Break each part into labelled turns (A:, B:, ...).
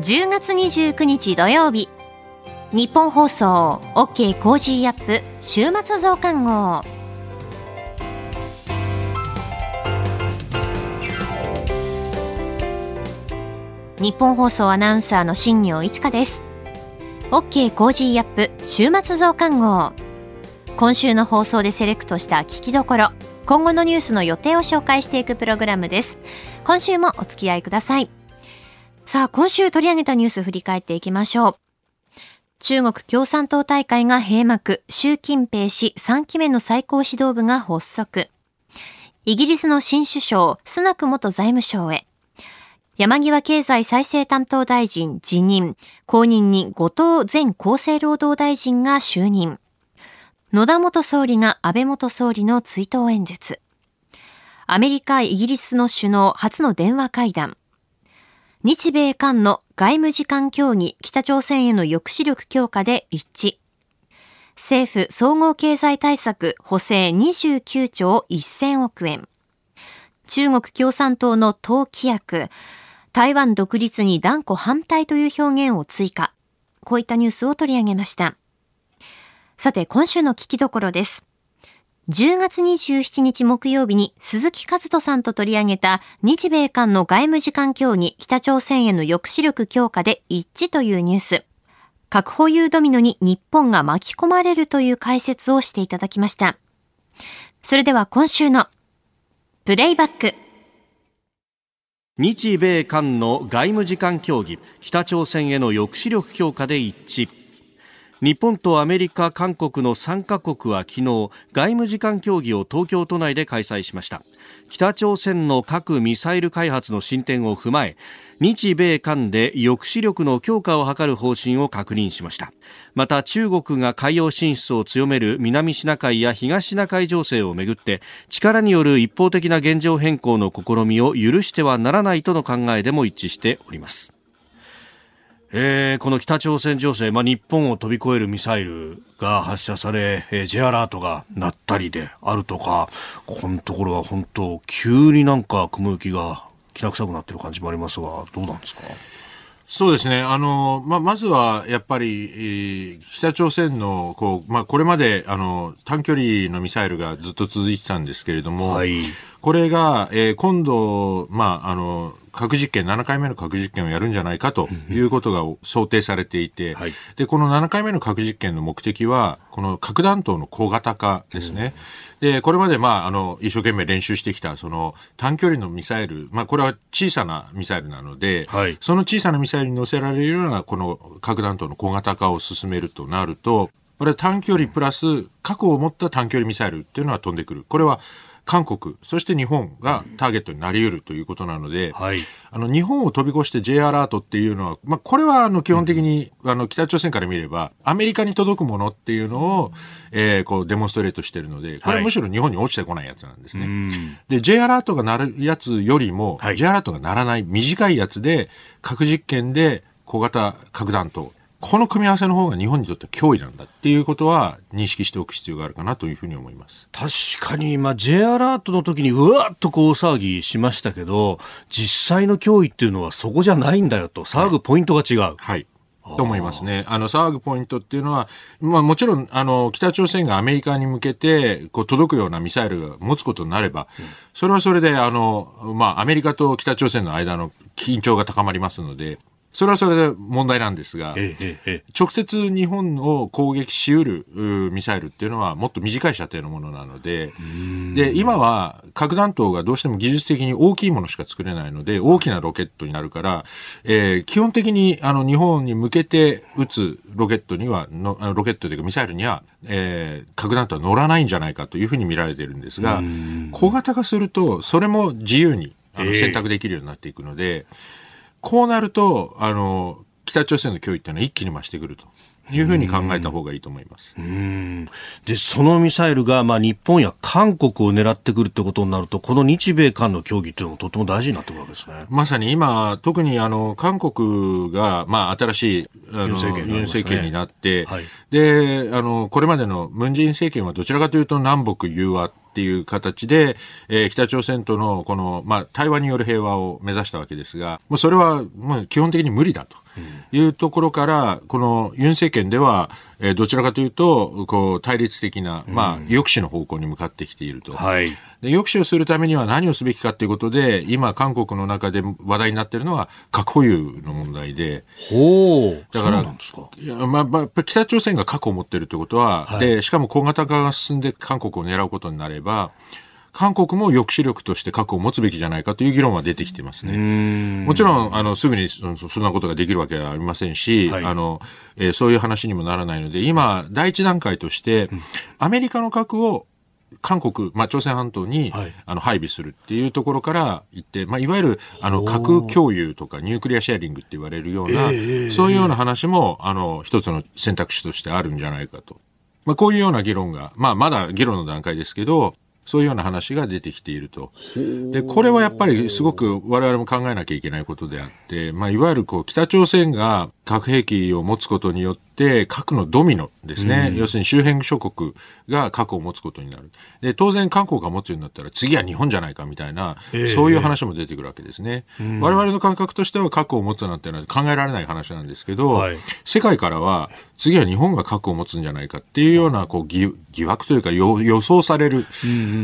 A: 10月29日土曜日。日本放送 OK コージーアップ週末増刊号。日本放送アナウンサーの新業一華です。OK コージーアップ週末増刊号。今週の放送でセレクトした聞きどころ今後のニュースの予定を紹介していくプログラムです。今週もお付き合いください。さあ今週取り上げたニュース振り返っていきましょう中国共産党大会が閉幕、習近平氏3期目の最高指導部が発足。イギリスの新首相、スナク元財務省へ。山際経済再生担当大臣辞任、後任に後藤前厚生労働大臣が就任。野田元総理が安倍元総理の追悼演説。アメリカ、イギリスの首脳初の電話会談。日米韓の外務次官協議北朝鮮への抑止力強化で一致。政府総合経済対策補正29兆1000億円。中国共産党の党規約、台湾独立に断固反対という表現を追加。こういったニュースを取り上げました。さて、今週の聞きどころです。10月27日木曜日に鈴木和人さんと取り上げた日米間の外務次官協議北朝鮮への抑止力強化で一致というニュース。核保有ドミノに日本が巻き込まれるという解説をしていただきました。それでは今週のプレイバック。
B: 日米間の外務次官協議北朝鮮への抑止力強化で一致。日本とアメリカ、韓国の3カ国は昨日外務次官協議を東京都内で開催しました。北朝鮮の核・ミサイル開発の進展を踏まえ日米韓で抑止力の強化を図る方針を確認しました。また中国が海洋進出を強める南シナ海や東シナ海情勢をめぐって力による一方的な現状変更の試みを許してはならないとの考えでも一致しております。えー、この北朝鮮情勢、まあ、日本を飛び越えるミサイルが発射され、えー、J アラートが鳴ったりであるとか、このところは本当、急になんか雲行きがきな臭くなってる感じもありますが、どうなんですか？
C: そうですね。あの、ま、まずは、やっぱり、えー、北朝鮮の、こう、まあ、これまで、あの、短距離のミサイルがずっと続いてたんですけれども、はい、これが、えー、今度、まあ、あの、核実験、7回目の核実験をやるんじゃないかということが想定されていて、はい、で、この7回目の核実験の目的は、この核弾頭の小型化ですね。うん、で、これまで、まあ、あの、一生懸命練習してきた、その、短距離のミサイル、まあ、これは小さなミサイルなので、はい、その小さなミサイルに乗せられるような、この核弾頭の小型化を進めるとなると、これは短距離プラス核を持った短距離ミサイルっていうのは飛んでくる。これは韓国、そして日本がターゲットになり得るということなので、はい、あの日本を飛び越して J アラートっていうのは、まあ、これはあの基本的に、あの北朝鮮から見れば、アメリカに届くものっていうのを、えー、こうデモンストレートしてるので、これはむしろ日本に落ちてこないやつなんですね。はい、で、J アラートが鳴るやつよりも、はい、J アラートが鳴らない短いやつで、核実験で小型核弾頭、この組み合わせの方が日本にとって脅威なんだっていうことは認識しておく必要があるかなというふうに思います。
B: 確かに、まあ、J アラートの時にうわっとこう騒ぎしましたけど実際の脅威っていうのはそこじゃないんだよと。騒ぐポイントが違う。
C: はい、はいと思いますね。あの、騒ぐポイントっていうのは、まあもちろん、あの、北朝鮮がアメリカに向けて、こう、届くようなミサイルを持つことになれば、それはそれで、あの、まあアメリカと北朝鮮の間の緊張が高まりますので、それはそれで問題なんですが、えええ、直接日本を攻撃しうるミサイルっていうのはもっと短い射程のものなので、で、今は核弾頭がどうしても技術的に大きいものしか作れないので、大きなロケットになるから、えー、基本的にあの日本に向けて撃つロケットにはの、ロケットというかミサイルには、えー、核弾頭は乗らないんじゃないかというふうに見られているんですが、小型化すると、それも自由にあの選択できるようになっていくので、えーこうなると、あの、北朝鮮の脅威っていうのは一気に増してくると。いうふうに考えた方がいいと思います。
B: で、そのミサイルが、まあ、日本や韓国を狙ってくるってことになると、この日米韓の協議っていうのもとても大事になってくるわけですね。
C: まさに今、特にあの、韓国が、まあ、新しい、あの、ユン政権、ね、政権になって、はい、で、あの、これまでのムンジェイン政権はどちらかというと南北融和っていう形で、えー、北朝鮮とのこの、まあ、対話による平和を目指したわけですが、もうそれは、まあ、基本的に無理だと。いうところから、このユン政権では、えー、どちらかというと、こう、対立的な、まあ、抑止の方向に向かってきていると。はい。で抑止をするためには何をすべきかということで、今、韓国の中で話題になっているのは、核保有の問題で。
B: ほ
C: う。だから、いやまあ、まあ、北朝鮮が核を持っているということは、はい、で、しかも小型化が進んで韓国を狙うことになれば、韓国も抑止力として核を持つべきじゃないかという議論は出てきてますね。もちろん、あの、すぐにそんなことができるわけはありませんし、はい、あの、えー、そういう話にもならないので、今、第一段階として、アメリカの核を韓国、まあ、朝鮮半島に、はい、あの配備するっていうところから言って、まあ、いわゆるあの核共有とかニュークリアシェアリングって言われるような、えー、そういうような話もあの一つの選択肢としてあるんじゃないかと。まあ、こういうような議論が、まあ、まだ議論の段階ですけど、そういうような話が出てきていると。で、これはやっぱりすごく我々も考えなきゃいけないことであって、まあ、いわゆるこう、北朝鮮が核兵器を持つことによって、核のドミノですね、うん、要するに周辺諸国が核を持つことになる。で、当然韓国が持つようになったら次は日本じゃないかみたいな、えー、そういう話も出てくるわけですね。うん、我々の感覚としては核を持つなんていうのは考えられない話なんですけど、はい、世界からは次は日本が核を持つんじゃないかっていうようなこう疑惑というか予想される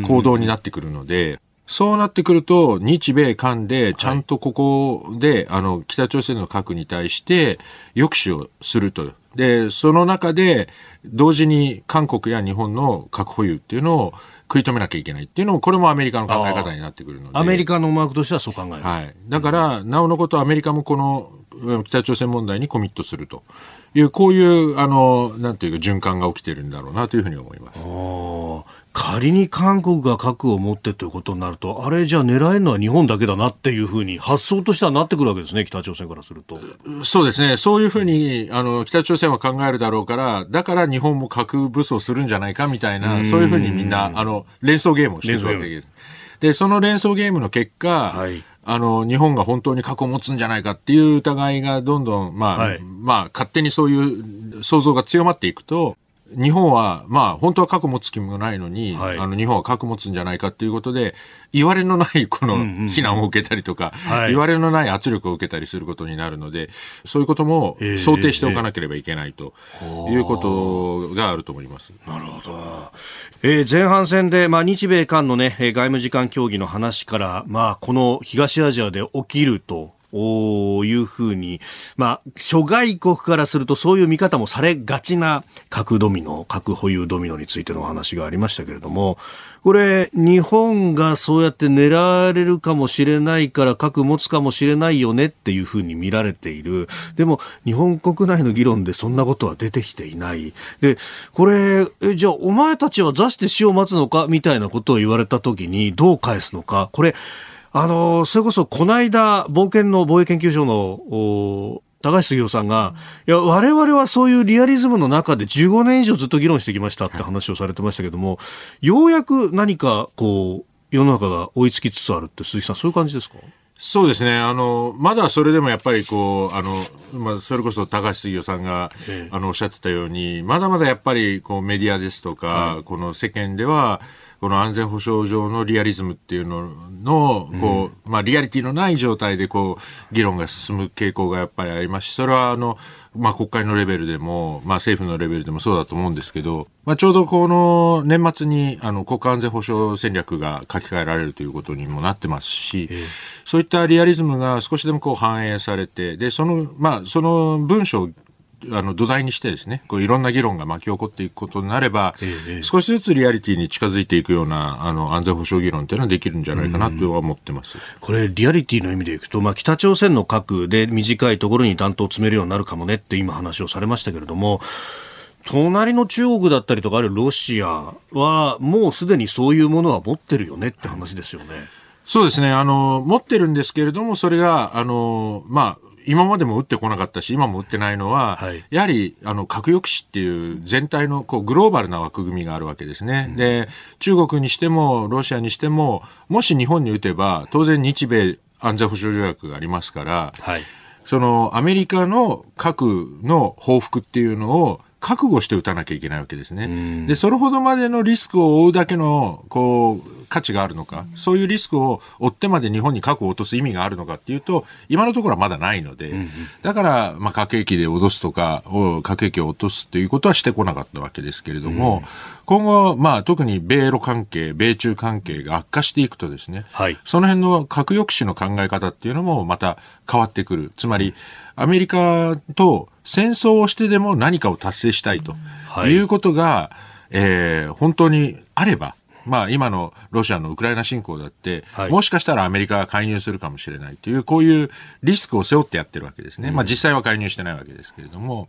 C: 行動になってくるので、そうなってくると、日米韓でちゃんとここで、はい、あの、北朝鮮の核に対して抑止をすると。で、その中で、同時に韓国や日本の核保有っていうのを食い止めなきゃいけないっていうのも、これもアメリカの考え方になってくるので。
B: アメリカの思惑としてはそう考える。
C: はい。だから、なおのことアメリカもこの北朝鮮問題にコミットするという、こういう、あの、なんていうか循環が起きてるんだろうなというふうに思います。
B: 仮に韓国が核を持ってということになると、あれじゃあ狙えるのは日本だけだなっていうふうに発想としてはなってくるわけですね、北朝鮮からすると。
C: そうですね。そういうふうに、あの、北朝鮮は考えるだろうから、だから日本も核武装するんじゃないかみたいな、そういうふうにみんな、あの、連想ゲームをしてるわけです。で、その連想ゲームの結果、はい、あの、日本が本当に核を持つんじゃないかっていう疑いがどんどん、まあ、はい、まあ、勝手にそういう想像が強まっていくと、日本は、まあ、本当は核持つ気もないのに、はい、あの、日本は核持つんじゃないかっていうことで、言われのないこの非難を受けたりとか、うんうん、言われのない圧力を受けたりすることになるので、そういうことも想定しておかなければいけないということがあると思います。
B: えー、なるほど。えー、前半戦で、まあ、日米韓のね、外務次官協議の話から、まあ、この東アジアで起きるというふうに、まあ、諸外国からするとそういう見方もされがちな核ドミノ、核保有ドミノについてのお話がありましたけれども、これ、日本がそうやって狙われるかもしれないから核持つかもしれないよねっていうふうに見られている。でも、日本国内の議論でそんなことは出てきていない。で、これ、えじゃあお前たちは座して死を待つのかみたいなことを言われたときにどう返すのか。これ、あの、それこそこの間、冒険の防衛研究所の、高橋杉雄さんが、いや、我々はそういうリアリズムの中で15年以上ずっと議論してきましたって話をされてましたけども、ようやく何か、こう、世の中が追いつきつつあるって、鈴木さん、そういう感じですか？
C: そうですね。あの、まだそれでもやっぱりこう、あの、まあ、それこそ高橋杉雄さんが、ええ、あの、おっしゃってたように、まだまだやっぱり、こう、メディアですとか、はい、この世間では、この安全保障上のリアリズムっていうのの、こう、まあ、リアリティのない状態で、こう、議論が進む傾向がやっぱりあります。し、それは、あの、まあ、国会のレベルでも、まあ、政府のレベルでもそうだと思うんですけど、まあ、ちょうどこの年末に、あの、国家安全保障戦略が書き換えられるということにもなってますし、そういったリアリズムが少しでもこう反映されて、で、その、まあ、その文章あの土台にしてですね、こういろんな議論が巻き起こっていくことになれば、ええ、少しずつリアリティに近づいていくようなあの安全保障議論っていうのはできるんじゃないかなとは思ってます。
B: これリアリティの意味でいくと、まあ北朝鮮の核で短いところに弾頭を詰めるようになるかもねって今話をされましたけれども。隣の中国だったりとかあるロシアはもうすでにそういうものは持ってるよねって話ですよね。
C: そうですね。あの、持ってるんですけれども、それが、あの、まあ、今までも打ってこなかったし、今も打ってないのは、はい、やはりあの核抑止っていう全体のこうグローバルな枠組みがあるわけですね。うん、で、中国にしてもロシアにしても、もし日本に打てば、当然日米安全保障条約がありますから、はい、そのアメリカの核の報復っていうのを覚悟して打たなきゃいけないわけですね。で、それほどまでのリスクを負うだけの、こう、価値があるのか、そういうリスクを負ってまで日本に核を落とす意味があるのかっていうと、今のところはまだないので、だから、まあ、核兵器で脅すとか、核兵器を落とすということはしてこなかったわけですけれども、今後、まあ、特に米ロ関係、米中関係が悪化していくとですね、はい、その辺の核抑止の考え方っていうのもまた変わってくる。つまり、アメリカと戦争をしてでも何かを達成したいとい。うことが、はい、えー、本当にあれば、まあ今のロシアのウクライナ侵攻だって、はい、もしかしたらアメリカが介入するかもしれないという、こういうリスクを背負ってやってるわけですね。まあ実際は介入してないわけですけれども、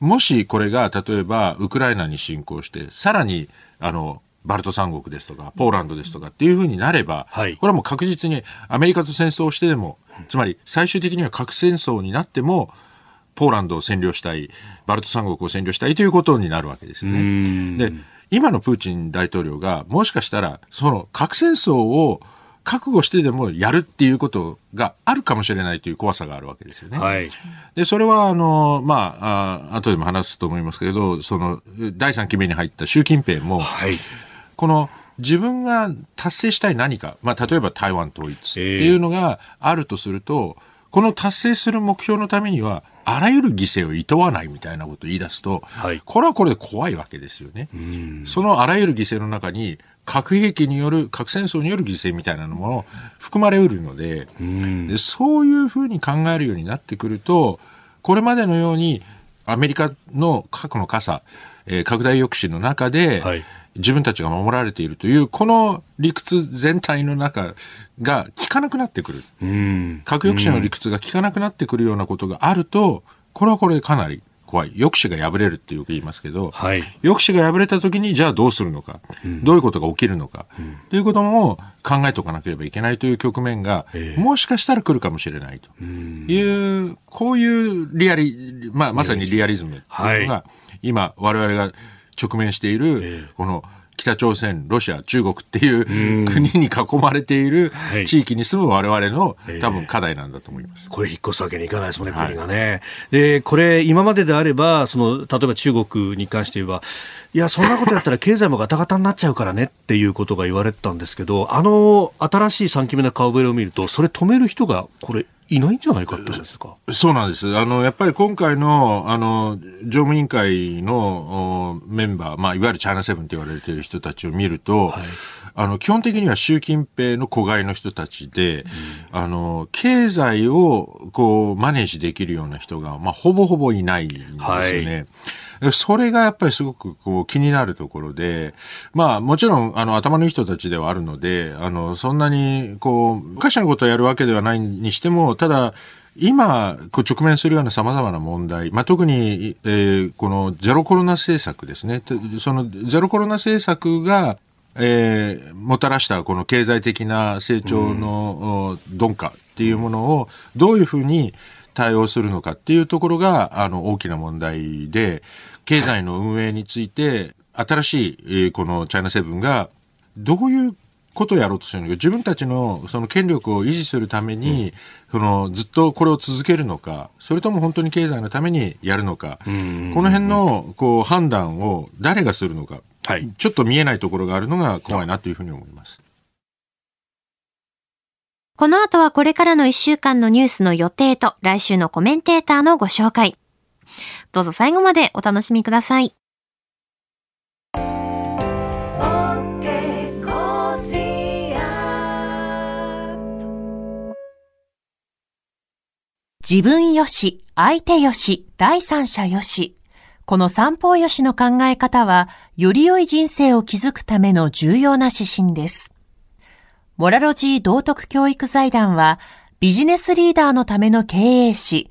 C: もしこれが例えばウクライナに侵攻して、さらにあの、バルト三国ですとか、ポーランドですとかっていうふうになれば、はい、これはもう確実にアメリカと戦争をしてでも、つまり最終的には核戦争になっても、ポーランドを占領したい、バルト三国を占領したいということになるわけですよね。で、今のプーチン大統領が、もしかしたら、その核戦争を覚悟してでもやるっていうことがあるかもしれないという怖さがあるわけですよね。はい、で、それは、あの、まあ、あ後でも話すと思いますけれど、その、第3期目に入った習近平も、はい、この、自分が達成したい何か、まあ、例えば台湾統一っていうのがあるとすると、えー、この達成する目標のためには、あらゆる犠牲を厭わないみたいなことを言い出すと、はい、これはこれで怖いわけですよね。そのあらゆる犠牲の中に、核兵器による、核戦争による犠牲みたいなのも含まれうるので、でそういうふうに考えるようになってくると、これまでのようにアメリカの核の傘、えー、拡大抑止の中で、はい自分たちが守られているという、この理屈全体の中が効かなくなってくる。核抑止の理屈が効かなくなってくるようなことがあると、これはこれでかなり怖い。抑止が破れるってよく言いますけど、はい、抑止が破れた時にじゃあどうするのか、うん、どういうことが起きるのか、うん、ということも考えておかなければいけないという局面が、えー、もしかしたら来るかもしれないと。いう、こういうリアリ、まあまさにリアリズムというのが、今我々が直面している、この北朝鮮、ロシア、中国っていう国に囲まれている地域に住む我々の多分課題なんだと思います。
B: これ引っ越すわけにいかないですもんね、国がね。で、これ今までであれば、その、例えば中国に関して言えば、いや、そんなことやったら経済もガタガタになっちゃうからねっていうことが言われてたんですけど、あの新しい3期目の顔ぶれを見ると、それ止める人が、これ、いないんじゃないかってですか？
C: そうなんです。あの、やっぱり今回の、あの、常務委員会のメンバー、まあ、いわゆるチャイナセブンと言われている人たちを見ると、はい、あの、基本的には習近平の子飼いの人たちで、うん、あの、経済を、こう、マネージできるような人が、まあ、ほぼほぼいないんですよね。はいそれがやっぱりすごくこう気になるところで、まあもちろんあの頭のいい人たちではあるので、あのそんなにこう、昔のことをやるわけではないにしても、ただ、今、直面するような様々な問題、まあ、特に、えー、このゼロコロナ政策ですね。そのゼロコロナ政策が、えー、もたらしたこの経済的な成長の鈍化っていうものをどういうふうに対応するのかっていうところが、あの、大きな問題で、経済の運営について、新しい、えー、このチャイナセブンが、どういうことをやろうとしてるのか、自分たちのその権力を維持するために、うん、そのずっとこれを続けるのか、それとも本当に経済のためにやるのか、この辺のこう判断を誰がするのか、はい、ちょっと見えないところがあるのが怖いなというふうに思います。
A: この後はこれからの1週間のニュースの予定と来週のコメンテーターのご紹介。どうぞ最後までお楽しみください。自分よし、相手よし、第三者よし。この三方よしの考え方は、より良い人生を築くための重要な指針です。モラロジー道徳教育財団は、ビジネスリーダーのための経営誌、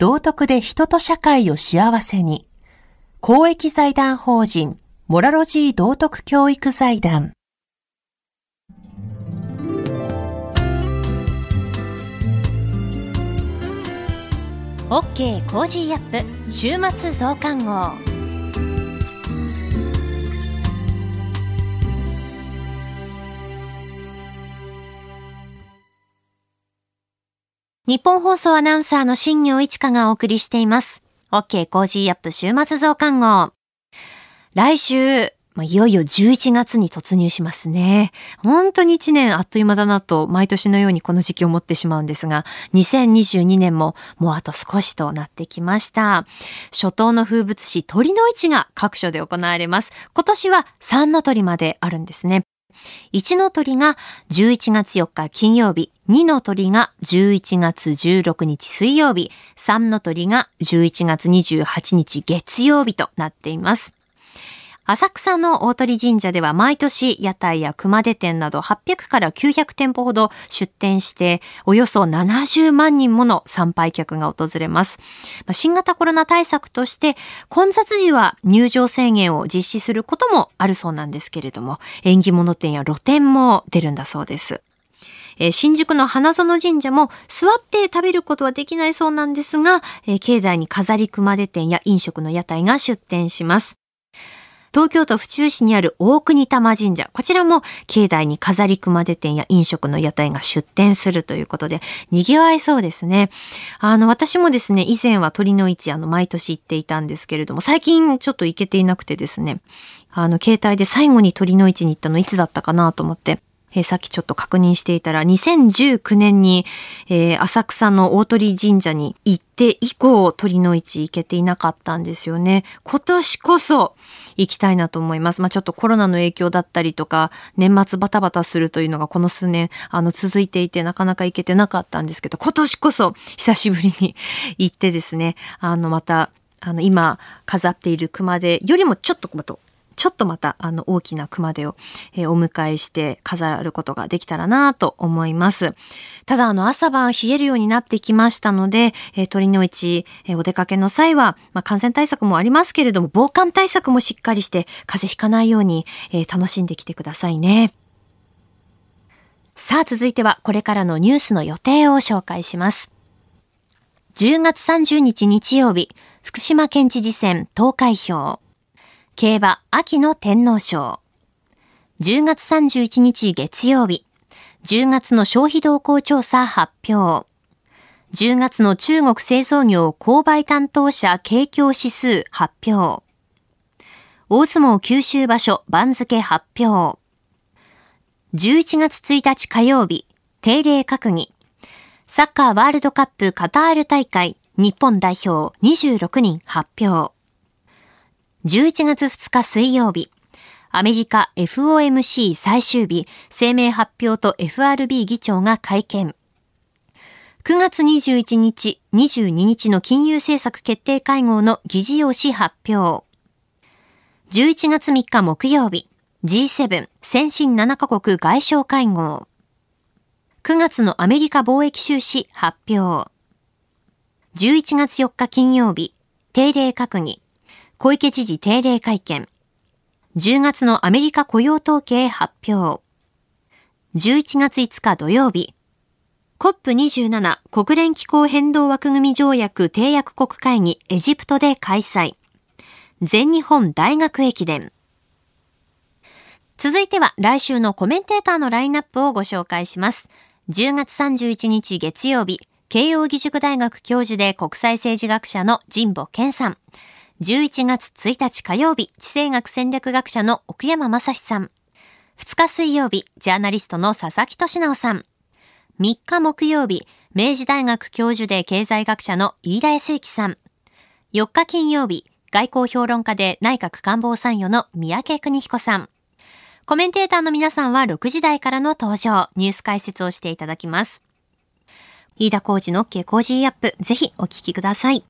A: 道徳で人と社会を幸せに。公益財団法人モラロジー道徳教育財団 OK コージーアップ週末増刊号ニッポン放送アナウンサーの新行市佳がお送りしています。OK コージーアップ週末増刊号。来週、まあ、いよいよ11月に突入しますね。本当に1年あっという間だなと毎年のようにこの時期思ってしまうんですが、2022年ももうあと少しとなってきました。初冬の風物詩酉の市が各所で行われます。今年は3の酉まであるんですね。1の鳥が11月4日金曜日、2の鳥が11月16日水曜日、3の鳥が11月28日月曜日となっています。浅草の大鳥神社では毎年屋台や熊手店など800から900店舗ほど出店しておよそ70万人もの参拝客が訪れます。新型コロナ対策として混雑時は入場制限を実施することもあるそうなんですけれども縁起物店や露店も出るんだそうです。新宿の花園神社も座って食べることはできないそうなんですが、境内に飾り熊手店や飲食の屋台が出店します。東京都府中市にある大国玉神社。こちらも境内に飾り熊手店や飲食の屋台が出店するということで、賑わいそうですね。あの、私もですね、以前は鳥の市、あの、毎年行っていたんですけれども、最近ちょっと行けていなくてですね、あの、携帯で最後に鳥の市に行ったのいつだったかなと思って、えー、さっきちょっと確認していたら、2019年に、えー、浅草の大鳥神社に行って以降、鳥の市行けていなかったんですよね。今年こそ行きたいなと思います。まあ、ちょっとコロナの影響だったりとか、年末バタバタするというのがこの数年、あの、続いていて、なかなか行けてなかったんですけど、今年こそ久しぶりに行ってですね、あの、また、あの、今飾っている熊手よりもちょっとまたちょっとまたあの大きな熊手を、えー、お迎えして飾ることができたらなと思います。ただあの朝晩冷えるようになってきましたので、えー、鳥の市、えー、お出かけの際は、まあ、感染対策もありますけれども防寒対策もしっかりして風邪ひかないように、えー、楽しんできてくださいね。さあ続いてはこれからのニュースの予定を紹介します。10月30日日曜日、福島県知事選投開票。競馬秋の天皇賞。10月31日月曜日、10月の消費動向調査発表。10月の中国製造業購買担当者景況指数発表。大相撲九州場所番付発表。11月1日火曜日、定例閣議。サッカーワールドカップカタール大会日本代表26人発表。11月2日水曜日、アメリカ FOMC 最終日、声明発表と FRB 議長が会見。9月21日、22日の金融政策決定会合の議事要旨発表。11月3日木曜日、G7 先進7カ国外相会合。9月のアメリカ貿易収支発表。11月4日金曜日、定例閣議。小池知事定例会見。10月のアメリカ雇用統計発表。11月5日土曜日。COP27 国連気候変動枠組条約締約国会議エジプトで開催。全日本大学駅伝。続いては来週のコメンテーターのラインナップをご紹介します。10月31日月曜日、慶応義塾大学教授で国際政治学者の神保健さん。11月1日火曜日、地政学戦略学者の奥山正史さん。2日水曜日、ジャーナリストの佐々木俊直さん。3日木曜日、明治大学教授で経済学者の飯田康之さん。4日金曜日、外交評論家で内閣官房参与の宮家邦彦さん。コメンテーターの皆さんは6時台からの登場、ニュース解説をしていただきます。飯田浩司の OK Cozy up、ぜひお聞きください。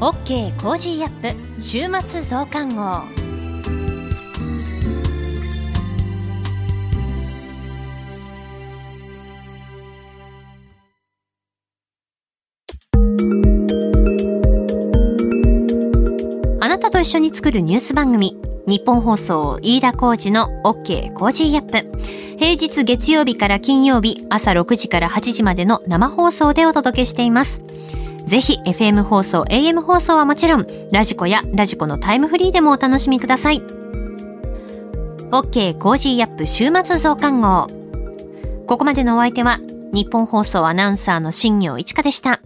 A: OK コージーアップ週末増刊号あな。たと一緒に作るニュース番組、ニッポン放送飯田浩司の OK Cozy up。平日月曜日から金曜日朝6時から8時までの生放送でお届けしています。ぜひ FM 放送、AM 放送はもちろん、ラジコやラジコのタイムフリーでもお楽しみください。OK コージーアップ週末増刊号。ここまでのお相手は、ニッポン放送アナウンサーの新行市佳でした。